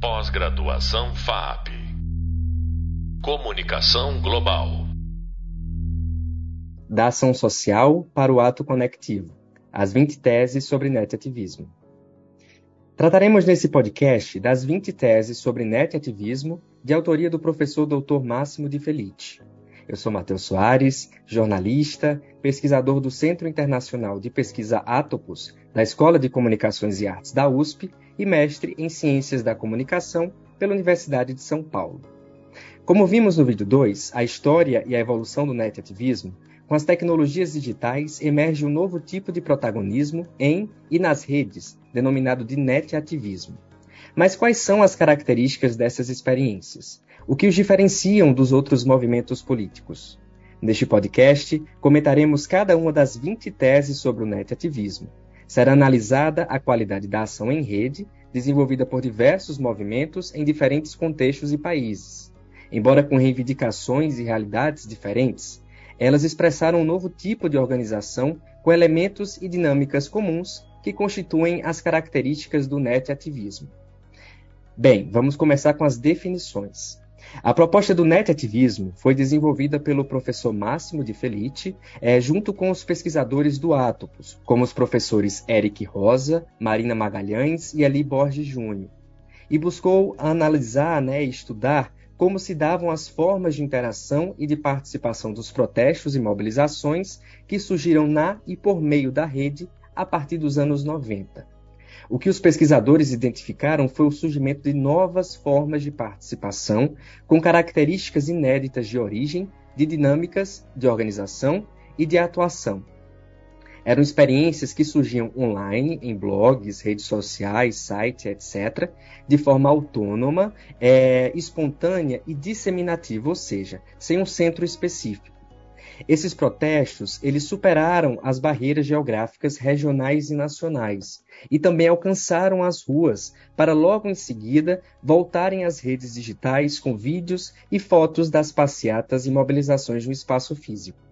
Pós-graduação FAP. Comunicação Global. Da ação social para o ato conectivo. As 20 teses sobre netativismo. Trataremos nesse podcast das 20 teses sobre netativismo, de autoria do professor Dr. Máximo de Felice. Eu sou Matheus Soares, jornalista, pesquisador do Centro Internacional de Pesquisa Atopos, da Escola de Comunicações e Artes da USP e mestre em Ciências da Comunicação pela Universidade de São Paulo. Como vimos no vídeo 2, a história e a evolução do netativismo, com as tecnologias digitais emerge um novo tipo de protagonismo em e nas redes, denominado de netativismo. Mas quais são as características dessas experiências? O que os diferenciam dos outros movimentos políticos? Neste podcast, comentaremos cada uma das 20 teses sobre o netativismo, será analisada a qualidade da ação em rede, desenvolvida por diversos movimentos em diferentes contextos e países. Embora com reivindicações e realidades diferentes, elas expressaram um novo tipo de organização com elementos e dinâmicas comuns que constituem as características do net-ativismo. Bem, vamos começar com as definições. A proposta do netativismo foi desenvolvida pelo professor Máximo de Felice, é, junto com os pesquisadores do Atopos, como os professores Eric Rosa, Marina Magalhães e Ali Borges Júnior, e buscou analisar né, e estudar como se davam as formas de interação e de participação dos protestos e mobilizações que surgiram na e por meio da rede a partir dos anos 90. O que os pesquisadores identificaram foi o surgimento de novas formas de participação com características inéditas de origem, de dinâmicas, de organização e de atuação. Eram experiências que surgiam online, em blogs, redes sociais, sites, etc., de forma autônoma, é, espontânea e disseminativa, ou seja, sem um centro específico. Esses protestos, eles superaram as barreiras geográficas regionais e nacionais e também alcançaram as ruas para logo em seguida voltarem às redes digitais com vídeos e fotos das passeatas e mobilizações no espaço físico.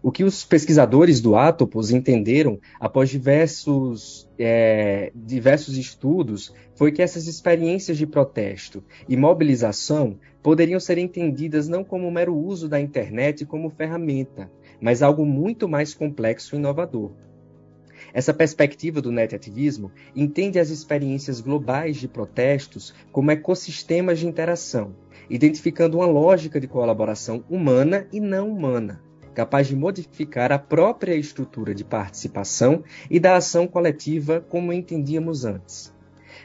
O que os pesquisadores do Atopos entenderam após diversos, é, diversos estudos foi que essas experiências de protesto e mobilização poderiam ser entendidas não como mero uso da internet como ferramenta, mas algo muito mais complexo e inovador. Essa perspectiva do netativismo entende as experiências globais de protestos como ecossistemas de interação, identificando uma lógica de colaboração humana e não humana, capaz de modificar a própria estrutura de participação e da ação coletiva como entendíamos antes.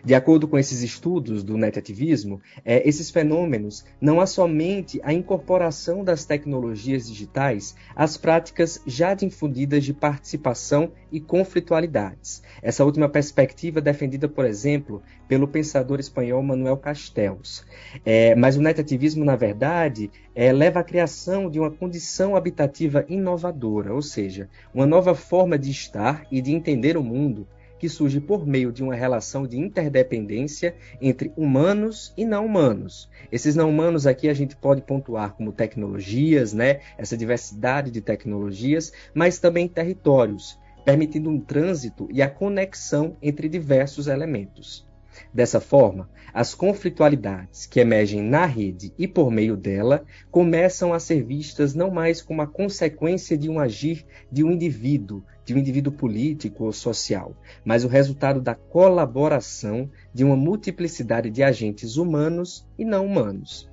De acordo com esses estudos do netativismo, é, esses fenômenos não há somente a incorporação das tecnologias digitais às práticas já difundidas de participação e conflitualidades. Essa última perspectiva defendida, por exemplo, pelo pensador espanhol Manuel Castells. É, mas o netativismo, na verdade, é, leva à criação de uma condição habitativa inovadora, ou seja, uma nova forma de estar e de entender o mundo que surge por meio de uma relação de interdependência entre humanos e não humanos. Esses não humanos aqui a gente pode pontuar como tecnologias, né? Essa diversidade de tecnologias, mas também territórios, permitindo um trânsito e a conexão entre diversos elementos. Dessa forma, as conflitualidades que emergem na rede e por meio dela começam a ser vistas não mais como a consequência de um agir de um indivíduo, de um indivíduo político ou social, mas o resultado da colaboração de uma multiplicidade de agentes humanos e não humanos.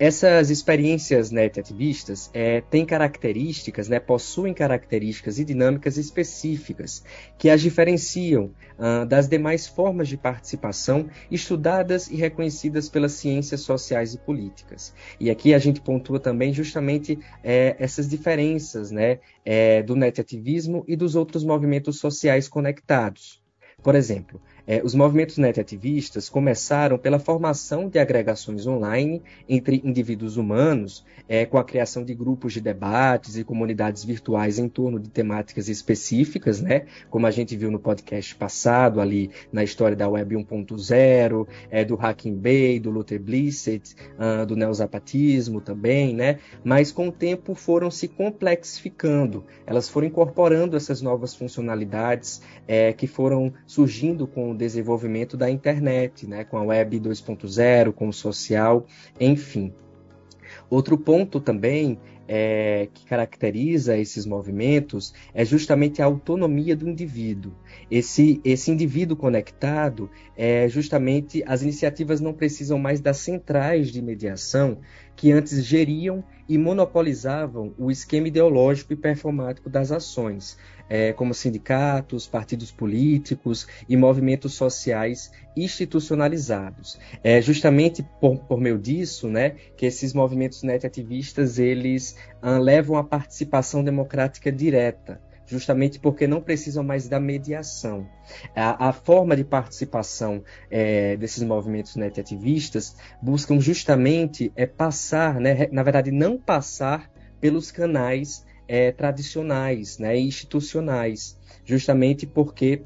Essas experiências netativistas é, têm características, né, possuem características e dinâmicas específicas que as diferenciam uh, das demais formas de participação estudadas e reconhecidas pelas ciências sociais e políticas. E aqui a gente pontua também justamente é, essas diferenças né, é, do e dos outros movimentos sociais conectados. Por exemplo, é, os movimentos netativistas começaram pela formação de agregações online entre indivíduos humanos, é, com a criação de grupos de debates e comunidades virtuais em torno de temáticas específicas, né? como a gente viu no podcast passado, ali na história da Web 1.0, é, do Hacking Bay, do Luther Blissett, uh, do neozapatismo também, né? mas com o tempo foram se complexificando, elas foram incorporando essas novas funcionalidades é, que foram surgindo com desenvolvimento da internet, né, com a web 2.0, com o social, enfim. Outro ponto também é, que caracteriza esses movimentos é justamente a autonomia do indivíduo. Esse, esse indivíduo conectado é justamente as iniciativas não precisam mais das centrais de mediação que antes geriam e monopolizavam o esquema ideológico e performático das ações, é, como sindicatos, partidos políticos e movimentos sociais institucionalizados. É justamente por, por meio disso, né, que esses movimentos net-ativistas eles ah, levam à participação democrática direta, justamente porque não precisam mais da mediação. A, a forma de participação é, desses movimentos net-ativistas buscam justamente é, passar, né, na verdade, não passar pelos canais é, tradicionais, né, institucionais, justamente porque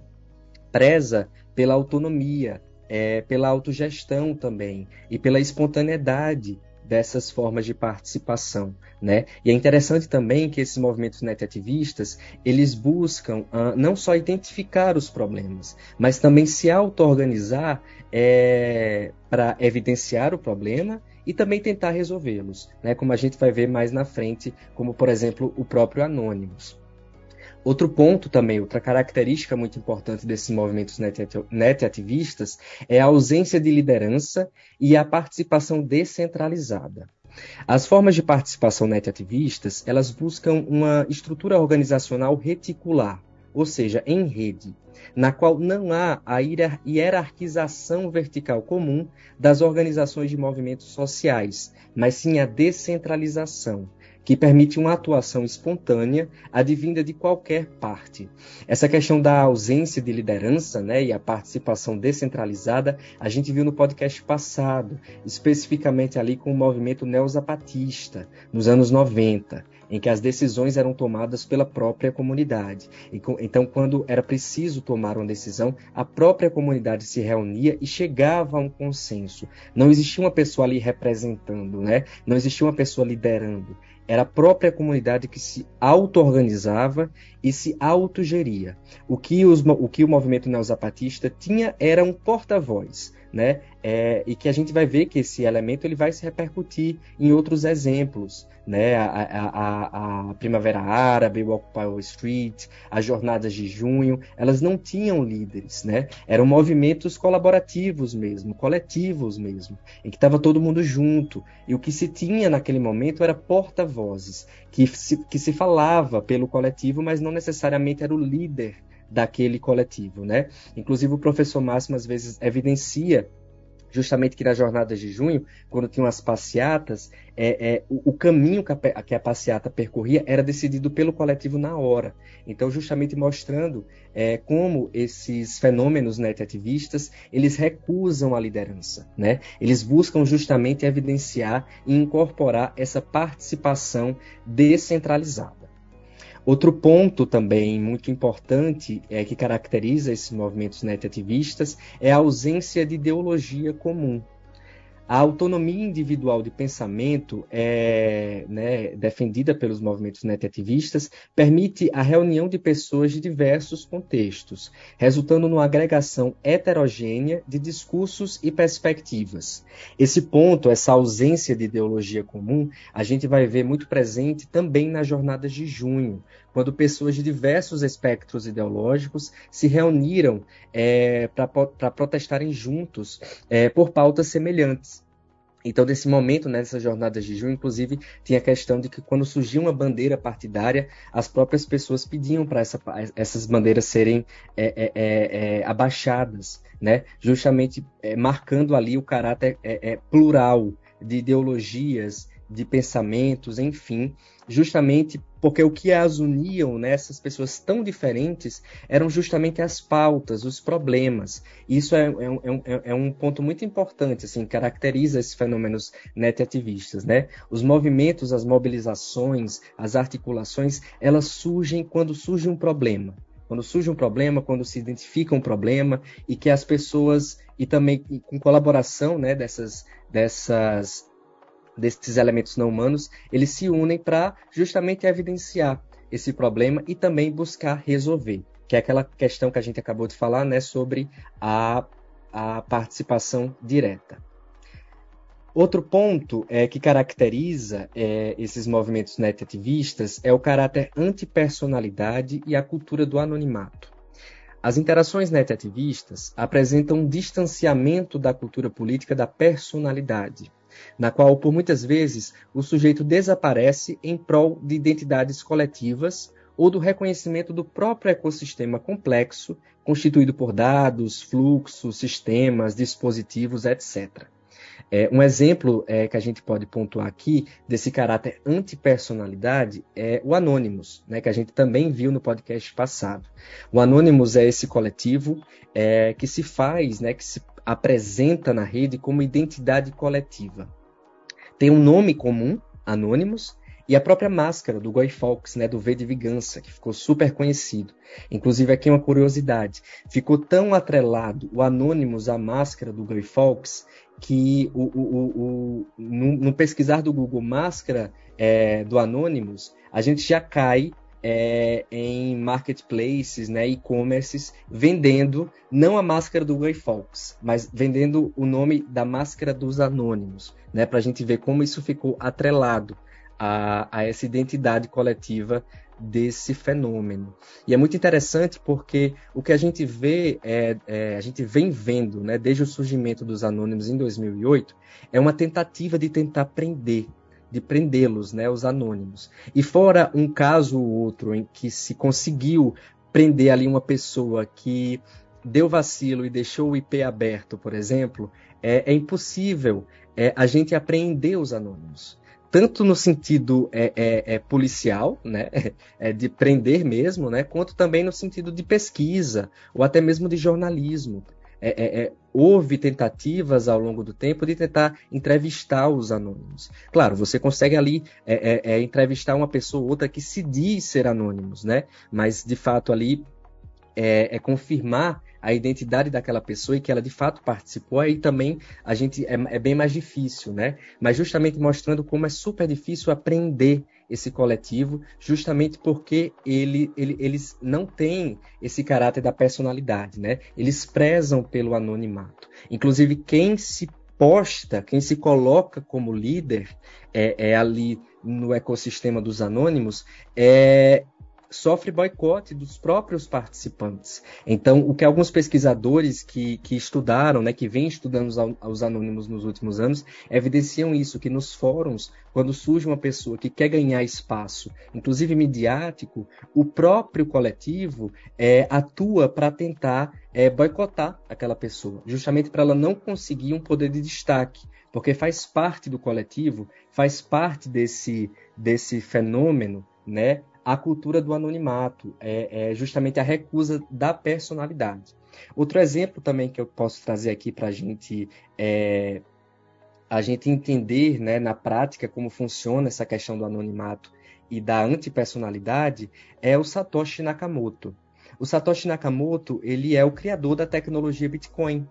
preza pela autonomia, é, pela autogestão também e pela espontaneidade dessas formas de participação, né? E é interessante também que esses movimentos net-ativistas, eles buscam uh, não só identificar os problemas, mas também se auto-organizar é, para evidenciar o problema e também tentar resolvê-los, né? Como a gente vai ver mais na frente, como por exemplo o próprio Anonymous. Outro ponto também, outra característica muito importante desses movimentos net-ativistas é a ausência de liderança e a participação descentralizada. As formas de participação net-ativistas, elas buscam uma estrutura organizacional reticular, ou seja, em rede, na qual não há a hierarquização vertical comum das organizações de movimentos sociais, mas sim a descentralização, que permite uma atuação espontânea, advinda de qualquer parte. Essa questão da ausência de liderança né, e a participação descentralizada, a gente viu no podcast passado, especificamente ali com o movimento neozapatista, nos anos 90 em que as decisões eram tomadas pela própria comunidade. Então, quando era preciso tomar uma decisão, a própria comunidade se reunia e chegava a um consenso. Não existia uma pessoa ali representando, né? Não existia uma pessoa liderando. Era a própria comunidade que se auto-organizava e se autogeria. O que, os, o que o movimento neozapatista tinha era um porta-voz né? É, e que a gente vai ver que esse elemento ele vai se repercutir em outros exemplos, né? A, a, a, Primavera Árabe, o Occupy Wall Street, as Jornadas de Junho, elas não tinham líderes, né? Eram movimentos colaborativos mesmo, coletivos mesmo, em que estava todo mundo junto. E o que se tinha naquele momento era porta-vozes, que se, que se falava pelo coletivo, mas não necessariamente era o líder daquele coletivo, né? Inclusive o professor Máximo às vezes evidencia justamente que nas jornadas de junho, quando tinham as passeatas, é, é, o, o, caminho que a, que a, passeata percorria era decidido pelo coletivo na hora. Então, justamente mostrando é, como esses fenômenos net-ativistas, eles recusam a liderança, né? Eles buscam justamente evidenciar e incorporar essa participação descentralizada. Outro ponto também muito importante é, que caracteriza esses movimentos net-ativistas é a ausência de ideologia comum. A autonomia individual de pensamento, é, né, defendida pelos movimentos net-ativistas, permite a reunião de pessoas de diversos contextos, resultando numa agregação heterogênea de discursos e perspectivas. Esse ponto, essa ausência de ideologia comum, a gente vai ver muito presente também nas jornadas de junho, quando pessoas de diversos espectros ideológicos se reuniram é, para protestarem juntos é, por pautas semelhantes. Então, nesse momento, nessas jornadas de junho, inclusive, tinha a questão de que quando surgia uma bandeira partidária, as próprias pessoas pediam para essa, essas bandeiras serem é, é, é, é abaixadas, né? justamente é, marcando ali o caráter é, plural de ideologias, de pensamentos, enfim, justamente porque o que as uniam nessas né, pessoas tão diferentes eram justamente as pautas, os problemas. Isso é, é, é, é um ponto muito importante, assim, caracteriza esses fenômenos net-ativistas, né? Os movimentos, as mobilizações, as articulações, elas surgem quando surge um problema. Quando surge um problema, quando se identifica um problema e que as pessoas e também com colaboração, né, dessas dessas desses elementos não humanos, eles se unem para justamente evidenciar esse problema e também buscar resolver, que é aquela questão que a gente acabou de falar, né, sobre a, a participação direta. Outro ponto é, que caracteriza é, esses movimentos net-ativistas é o caráter antipersonalidade e a cultura do anonimato. As interações net-ativistas apresentam um distanciamento da cultura política da personalidade, na qual, por muitas vezes, o sujeito desaparece em prol de identidades coletivas ou do reconhecimento do próprio ecossistema complexo, constituído por dados, fluxos, sistemas, dispositivos, etc. É, um exemplo é, que a gente pode pontuar aqui desse caráter antipersonalidade é o Anonymous, né, que a gente também viu no podcast passado. O Anonymous é esse coletivo é, que se faz, né, que se apresenta na rede como identidade coletiva. Tem um nome comum, Anonymous, e a própria máscara do Guy Fawkes, né, do V de Vingança, que ficou super conhecido. Inclusive, aqui uma curiosidade: ficou tão atrelado o Anonymous à máscara do Guy Fawkes que o, o, o, no, no, pesquisar do Google máscara é, do Anonymous, a gente já cai é, em marketplaces, né, e-commerces, vendendo não a máscara do Guy Fawkes, mas vendendo o nome da máscara dos anônimos, né, para a gente ver como isso ficou atrelado a, a essa identidade coletiva desse fenômeno. E é muito interessante porque o que a gente vê, é, é, a gente vem vendo, né, desde o surgimento dos anônimos em 2008, é uma tentativa de tentar prender, de prendê-los, né, os anônimos. E fora um caso ou outro em que se conseguiu prender ali uma pessoa que deu vacilo e deixou o IP aberto, por exemplo, é, é impossível é, a gente apreender os anônimos tanto no sentido é, é, é policial, né, é de prender mesmo, né, quanto também no sentido de pesquisa ou até mesmo de jornalismo. É, é, é, houve tentativas ao longo do tempo de tentar entrevistar os anônimos. Claro, você consegue ali entrevistar uma pessoa ou outra que se diz ser anônimos, né? Mas de fato ali é, confirmar a identidade daquela pessoa e que ela de fato participou, aí também a gente é, é, bem mais difícil, né? Mas justamente mostrando como é super difícil aprender esse coletivo, justamente porque ele, ele, eles não têm esse caráter da personalidade, né? Eles prezam pelo anonimato. Inclusive, quem se posta, quem se coloca como líder é, é ali no ecossistema dos anônimos, é, sofre boicote dos próprios participantes. Então, o que alguns pesquisadores que, que estudaram, né, que vêm estudando os, os anônimos nos últimos anos, evidenciam isso, que nos fóruns, quando surge uma pessoa que quer ganhar espaço, inclusive midiático, o próprio coletivo é, atua para tentar é, boicotar aquela pessoa, justamente para ela não conseguir um poder de destaque, porque faz parte do coletivo, faz parte desse, desse fenômeno, né, a cultura do anonimato, é, é justamente a recusa da personalidade. Outro exemplo também que eu posso trazer aqui para gente é, a gente entender né, na prática como funciona essa questão do anonimato e da antipersonalidade é o Satoshi Nakamoto. O Satoshi Nakamoto ele é o criador da tecnologia Bitcoin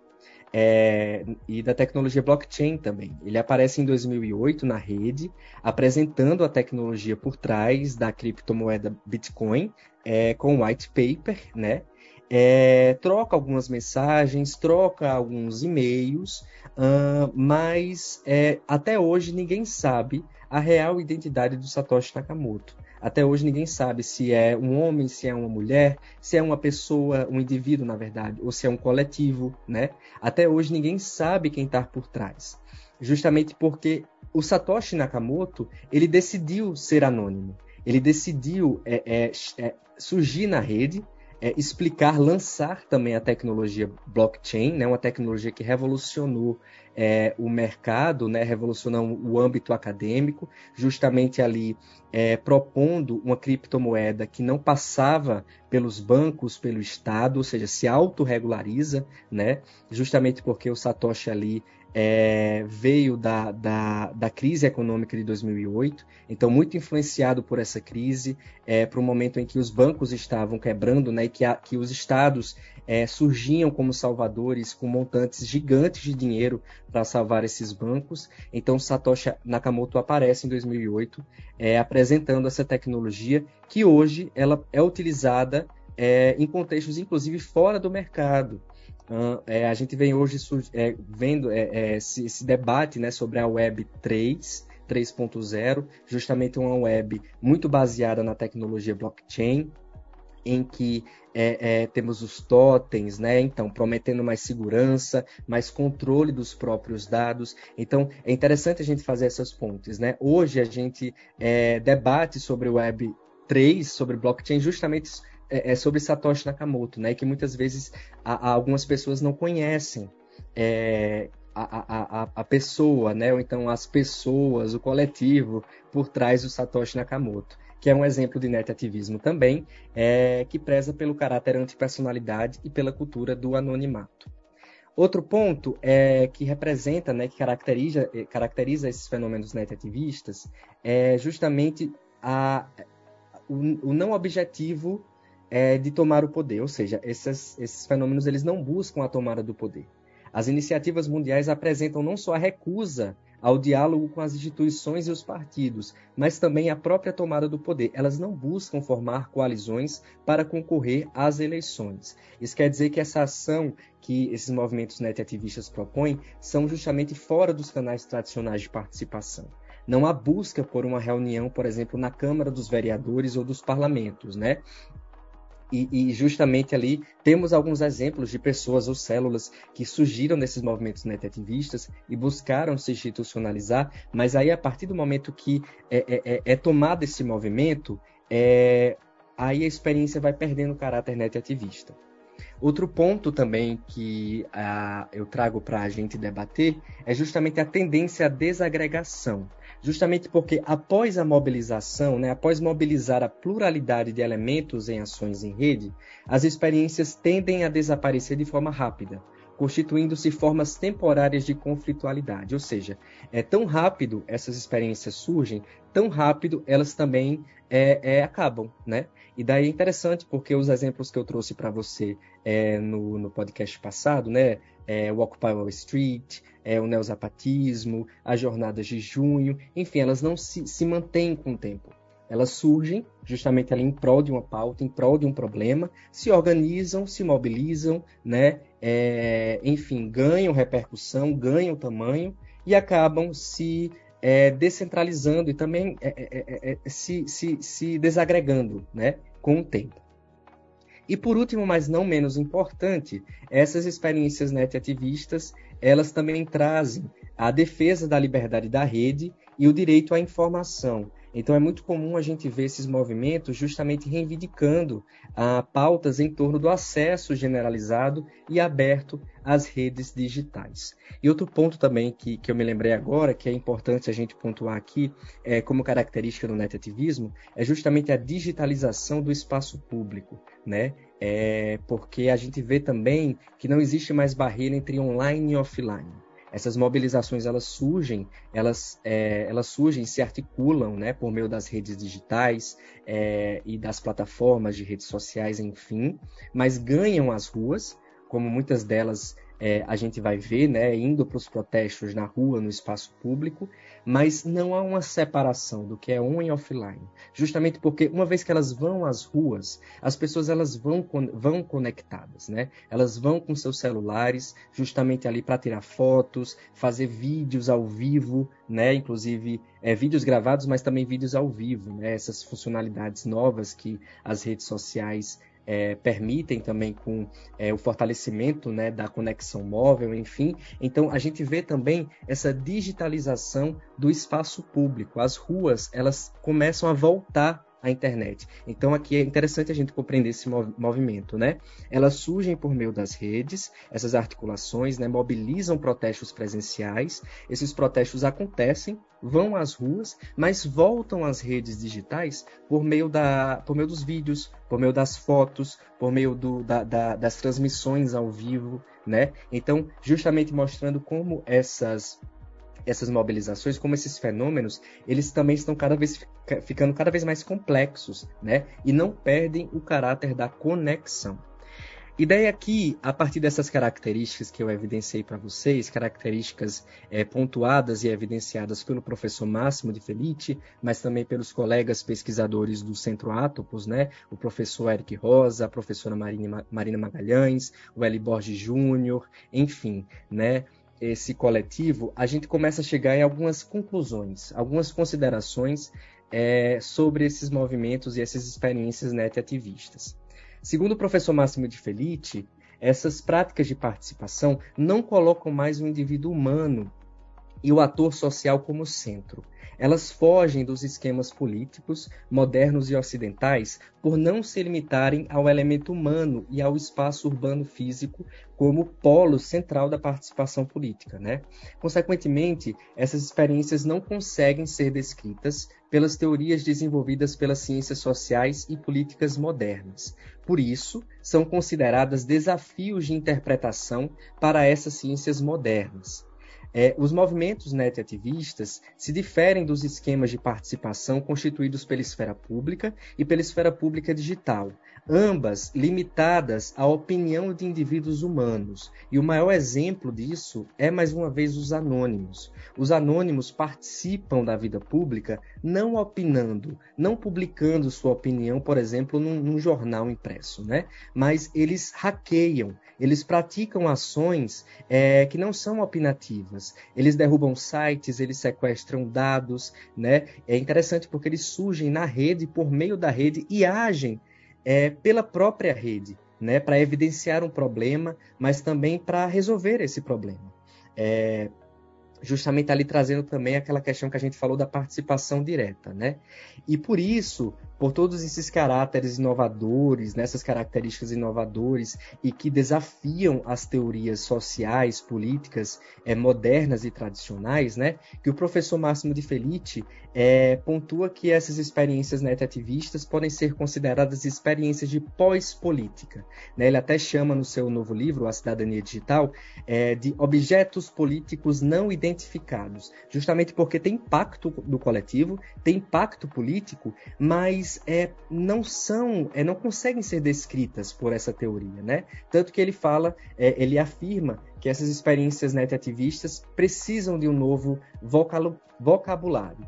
é, e da tecnologia blockchain também. Ele aparece em 2008 na rede, apresentando a tecnologia por trás da criptomoeda Bitcoin é, com white paper, né? É, troca algumas mensagens, troca alguns e-mails, uh, mas é, até hoje ninguém sabe a real identidade do Satoshi Nakamoto. Até hoje ninguém sabe se é um homem, se é uma mulher, se é uma pessoa, um indivíduo, na verdade, ou se é um coletivo, né? Até hoje ninguém sabe quem está por trás. Justamente porque o Satoshi Nakamoto, ele decidiu ser anônimo. Ele decidiu é, é, é, surgir na rede, é, explicar, lançar também a tecnologia blockchain, né, uma tecnologia que revolucionou é, o mercado, né, revolucionando o âmbito acadêmico, justamente ali é, propondo uma criptomoeda que não passava pelos bancos, pelo Estado, ou seja, se autorregulariza, né, justamente porque o Satoshi ali é, veio da, da, da, crise econômica de 2008, então muito influenciado por essa crise, é, para o momento em que os bancos estavam quebrando né, e que, a, que os estados é, surgiam como salvadores com montantes gigantes de dinheiro para salvar esses bancos. Então Satoshi Nakamoto aparece em 2008 é, apresentando essa tecnologia que hoje ela é utilizada é, em contextos, inclusive, fora do mercado. Uh, é, a gente vem hoje é, vendo é, é, esse, esse, debate né, sobre a Web 3, 3.0, justamente uma web muito baseada na tecnologia blockchain, em que é, é, temos os totens, né? Então, prometendo mais segurança, mais controle dos próprios dados. Então, é interessante a gente fazer essas pontes, né? Hoje a gente é, debate sobre Web 3, sobre blockchain, justamente é, é, sobre Satoshi Nakamoto, né? Que muitas vezes a, a algumas pessoas não conhecem. É, a, a, a, pessoa, né? ou então as pessoas, o coletivo por trás do Satoshi Nakamoto que é um exemplo de netativismo também, é, que preza pelo caráter antipersonalidade e pela cultura do anonimato. Outro ponto é que representa, né, que caracteriza, eh, caracteriza esses fenômenos netativistas é justamente a, o, o não objetivo é, de tomar o poder, ou seja, esses, esses fenômenos eles não buscam a tomada do poder. As iniciativas mundiais apresentam não só a recusa ao diálogo com as instituições e os partidos, mas também à própria tomada do poder. Elas não buscam formar coalizões para concorrer às eleições. Isso quer dizer que essa ação que esses movimentos netativistas propõem são justamente fora dos canais tradicionais de participação. Não há busca por uma reunião, por exemplo, na Câmara dos Vereadores ou dos parlamentos, né? E, e, justamente ali temos alguns exemplos de pessoas ou células que surgiram nesses movimentos netativistas e buscaram se institucionalizar, mas aí a partir do momento que é, é, é, é tomado esse movimento, é, aí a experiência vai perdendo o caráter netativista. Outro ponto também que uh, eu trago para a gente debater é justamente a tendência à desagregação justamente porque após a mobilização, né, após mobilizar a pluralidade de elementos em ações em rede, as experiências tendem a desaparecer de forma rápida, constituindo-se formas temporárias de conflitualidade. Ou seja, é tão rápido essas experiências surgem, tão rápido elas também é, é, acabam, né? E daí é interessante porque os exemplos que eu trouxe para você é, no, no podcast passado, né? É, o Occupy Wall Street, é, o neozapatismo, as jornadas de junho, enfim, elas não se, se mantêm com o tempo. Elas surgem justamente ali em prol de uma pauta, em prol de um problema, se organizam, se mobilizam, né? É, enfim, ganham repercussão, ganham tamanho e acabam se é, descentralizando e também é, é, é, é se, se, se desagregando né? com o tempo. E por último, mas não menos importante, essas experiências net ativistas elas também trazem a defesa da liberdade da rede e o direito à informação. Então é muito comum a gente ver esses movimentos justamente reivindicando ah, pautas em torno do acesso generalizado e aberto às redes digitais. E outro ponto também que, que eu me lembrei agora, que é importante a gente pontuar aqui é, como característica do netativismo, é justamente a digitalização do espaço público. Né? É porque a gente vê também que não existe mais barreira entre online e offline. Essas mobilizações elas surgem, elas, é, elas surgem, se articulam, né, por meio das redes digitais é, e das plataformas de redes sociais, enfim, mas ganham as ruas, como muitas delas é, a gente vai ver, né, indo para os protestos na rua, no espaço público, mas não há uma separação do que é on e offline, justamente porque uma vez que elas vão às ruas, as pessoas elas vão, vão conectadas, né? Elas vão com seus celulares, justamente ali para tirar fotos, fazer vídeos ao vivo, né? Inclusive é, vídeos gravados, mas também vídeos ao vivo, né? Essas funcionalidades novas que as redes sociais é, permitem também com é, o fortalecimento né, da conexão móvel, enfim. Então a gente vê também essa digitalização do espaço público. As ruas elas começam a voltar a internet. Então aqui é interessante a gente compreender esse mov movimento, né? Elas surgem por meio das redes, essas articulações, né, mobilizam protestos presenciais. Esses protestos acontecem, vão às ruas, mas voltam às redes digitais por meio, da, por meio dos vídeos, por meio das fotos, por meio do, da, da, das transmissões ao vivo, né? Então, justamente mostrando como essas essas mobilizações, como esses fenômenos, eles também estão cada vez ficando cada vez mais complexos, né? E não perdem o caráter da conexão. E daí aqui, a partir dessas características que eu evidenciei para vocês, características é, pontuadas e evidenciadas pelo professor Máximo de Felice, mas também pelos colegas pesquisadores do Centro Atopos, né? o professor Eric Rosa, a professora Marina, Marina Magalhães, o Eli Borges Júnior, enfim, né? esse coletivo, a gente começa a chegar em algumas conclusões, algumas considerações é, sobre esses movimentos e essas experiências net ativistas. Segundo o professor Máximo de Felice, essas práticas de participação não colocam mais o indivíduo humano e o ator social como centro. Elas fogem dos esquemas políticos modernos e ocidentais por não se limitarem ao elemento humano e ao espaço urbano físico como polo central da participação política. Né? Consequentemente, essas experiências não conseguem ser descritas pelas teorias desenvolvidas pelas ciências sociais e políticas modernas. Por isso, são consideradas desafios de interpretação para essas ciências modernas. É, os movimentos net-ativistas se diferem dos esquemas de participação constituídos pela esfera pública e pela esfera pública digital, ambas limitadas à opinião de indivíduos humanos. E o maior exemplo disso é, mais uma vez, os anônimos. Os anônimos participam da vida pública não opinando, não publicando sua opinião, por exemplo, num, num jornal impresso, né? mas eles hackeiam, eles praticam ações é, que não são opinativas. Eles derrubam sites, eles sequestram dados, né? É interessante porque eles surgem na rede, por meio da rede e agem é, pela própria rede, né? Para evidenciar um problema, mas também para resolver esse problema. É, justamente ali trazendo também aquela questão que a gente falou da participação direta, né? E por isso, por todos esses caráteres inovadores, nessas características inovadoras e que desafiam as teorias sociais, políticas é, modernas e tradicionais, né? Que o professor Máximo de Felice é, pontua que essas experiências net-ativistas podem ser consideradas experiências de pós-política. Né? Ele até chama no seu novo livro, A Cidadania Digital, é, de objetos políticos não identificados justamente porque tem impacto no coletivo, tem impacto político, mas é, não são, é, não conseguem ser descritas por essa teoria, né? Tanto que ele fala, é, ele afirma que essas experiências net-ativistas precisam de um novo vocabulário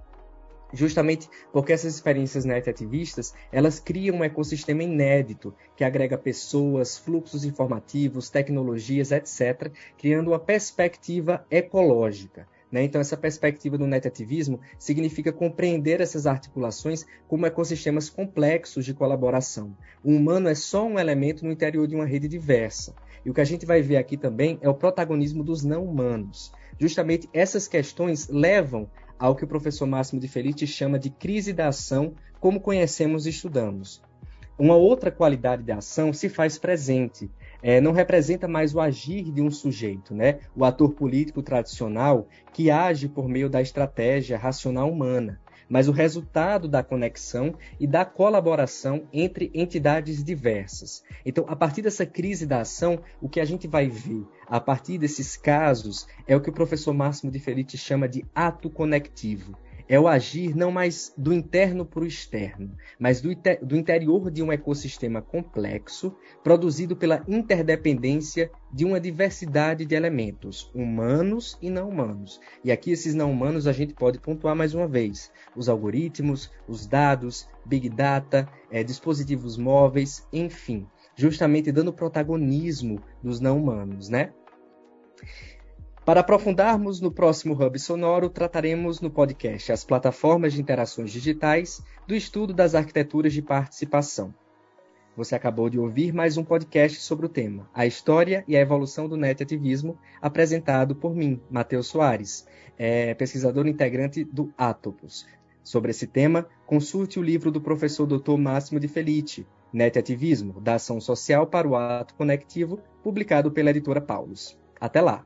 justamente porque essas experiências net-ativistas, elas criam um ecossistema inédito que agrega pessoas, fluxos informativos, tecnologias, etc., criando uma perspectiva ecológica. Né? Então, essa perspectiva do netativismo significa compreender essas articulações como ecossistemas complexos de colaboração. O humano é só um elemento no interior de uma rede diversa. E o que a gente vai ver aqui também é o protagonismo dos não humanos. Justamente essas questões levam ao que o professor Máximo de Felice chama de crise da ação, como conhecemos e estudamos. Uma outra qualidade de ação se faz presente, é, não representa mais o agir de um sujeito, né? o ator político tradicional que age por meio da estratégia racional humana mas o resultado da conexão e da colaboração entre entidades diversas. Então, a partir dessa crise da ação, o que a gente vai ver a partir desses casos é o que o professor Máximo de Felice chama de ato conectivo é o agir não mais do interno para o externo, mas do, do, interior de um ecossistema complexo, produzido pela interdependência de uma diversidade de elementos, humanos e não humanos. E aqui, esses não humanos, a gente pode pontuar mais uma vez: os algoritmos, os dados, Big Data, é, dispositivos móveis, enfim, justamente dando protagonismo dos não humanos, né? Para aprofundarmos no próximo Hub Sonoro, trataremos no podcast as plataformas de interações digitais do estudo das arquiteturas de participação. Você acabou de ouvir mais um podcast sobre o tema, a história e a evolução do netativismo, apresentado por mim, Matheus Soares, é, pesquisador integrante do Atopos. Sobre esse tema, consulte o livro do professor Dr. Máximo de Felice, Netativismo, da Ação Social para o Ato Conectivo, publicado pela editora Paulus. Até lá!